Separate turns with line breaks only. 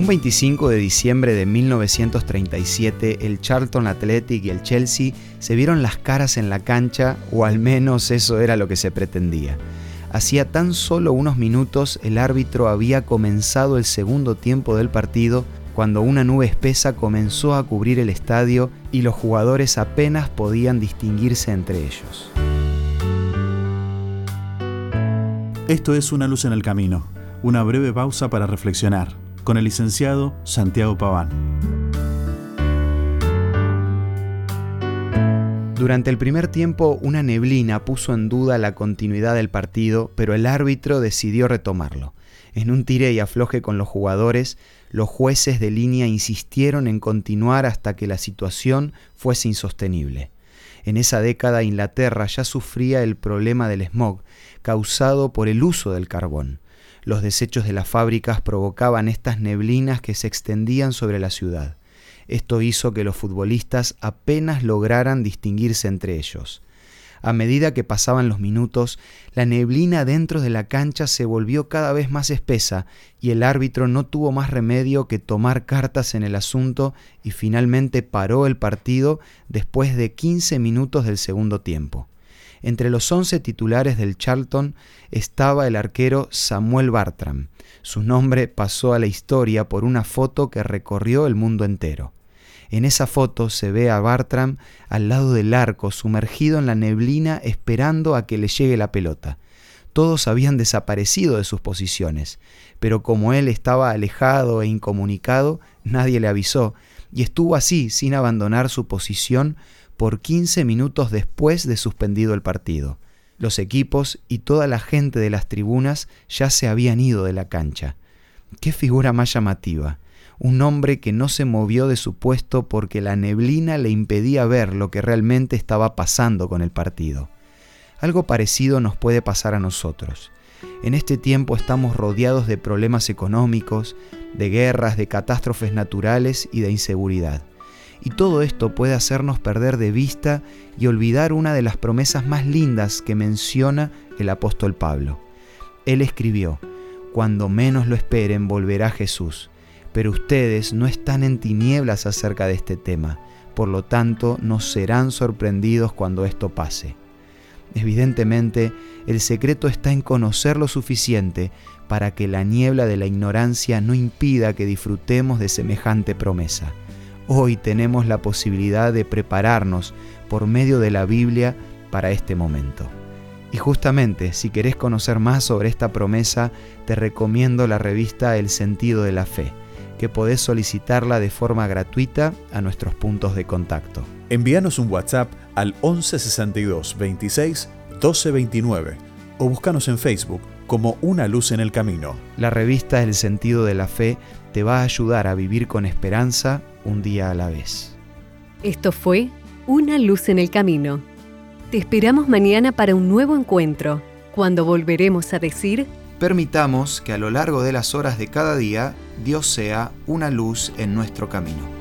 Un 25 de diciembre de 1937, el Charlton Athletic y el Chelsea se vieron las caras en la cancha, o al menos eso era lo que se pretendía. Hacía tan solo unos minutos el árbitro había comenzado el segundo tiempo del partido cuando una nube espesa comenzó a cubrir el estadio y los jugadores apenas podían distinguirse entre ellos.
Esto es Una luz en el camino, una breve pausa para reflexionar con el licenciado Santiago Paván.
Durante el primer tiempo, una neblina puso en duda la continuidad del partido, pero el árbitro decidió retomarlo. En un tire y afloje con los jugadores, los jueces de línea insistieron en continuar hasta que la situación fuese insostenible. En esa década Inglaterra ya sufría el problema del smog causado por el uso del carbón. Los desechos de las fábricas provocaban estas neblinas que se extendían sobre la ciudad. Esto hizo que los futbolistas apenas lograran distinguirse entre ellos. A medida que pasaban los minutos, la neblina dentro de la cancha se volvió cada vez más espesa y el árbitro no tuvo más remedio que tomar cartas en el asunto y finalmente paró el partido después de 15 minutos del segundo tiempo. Entre los once titulares del Charlton estaba el arquero Samuel Bartram. Su nombre pasó a la historia por una foto que recorrió el mundo entero. En esa foto se ve a Bartram al lado del arco, sumergido en la neblina esperando a que le llegue la pelota. Todos habían desaparecido de sus posiciones, pero como él estaba alejado e incomunicado, nadie le avisó, y estuvo así, sin abandonar su posición, por 15 minutos después de suspendido el partido. Los equipos y toda la gente de las tribunas ya se habían ido de la cancha. Qué figura más llamativa. Un hombre que no se movió de su puesto porque la neblina le impedía ver lo que realmente estaba pasando con el partido. Algo parecido nos puede pasar a nosotros. En este tiempo estamos rodeados de problemas económicos, de guerras, de catástrofes naturales y de inseguridad. Y todo esto puede hacernos perder de vista y olvidar una de las promesas más lindas que menciona el apóstol Pablo. Él escribió, Cuando menos lo esperen volverá Jesús, pero ustedes no están en tinieblas acerca de este tema, por lo tanto no serán sorprendidos cuando esto pase. Evidentemente, el secreto está en conocer lo suficiente para que la niebla de la ignorancia no impida que disfrutemos de semejante promesa hoy tenemos la posibilidad de prepararnos por medio de la Biblia para este momento. Y justamente, si querés conocer más sobre esta promesa, te recomiendo la revista El sentido de la fe, que podés solicitarla de forma gratuita a nuestros puntos de contacto.
Envíanos un WhatsApp al 1162 26 1229 o búscanos en Facebook como Una Luz en el Camino.
La revista El sentido de la fe te va a ayudar a vivir con esperanza un día a la vez.
Esto fue Una luz en el camino. Te esperamos mañana para un nuevo encuentro, cuando volveremos a decir...
Permitamos que a lo largo de las horas de cada día Dios sea una luz en nuestro camino.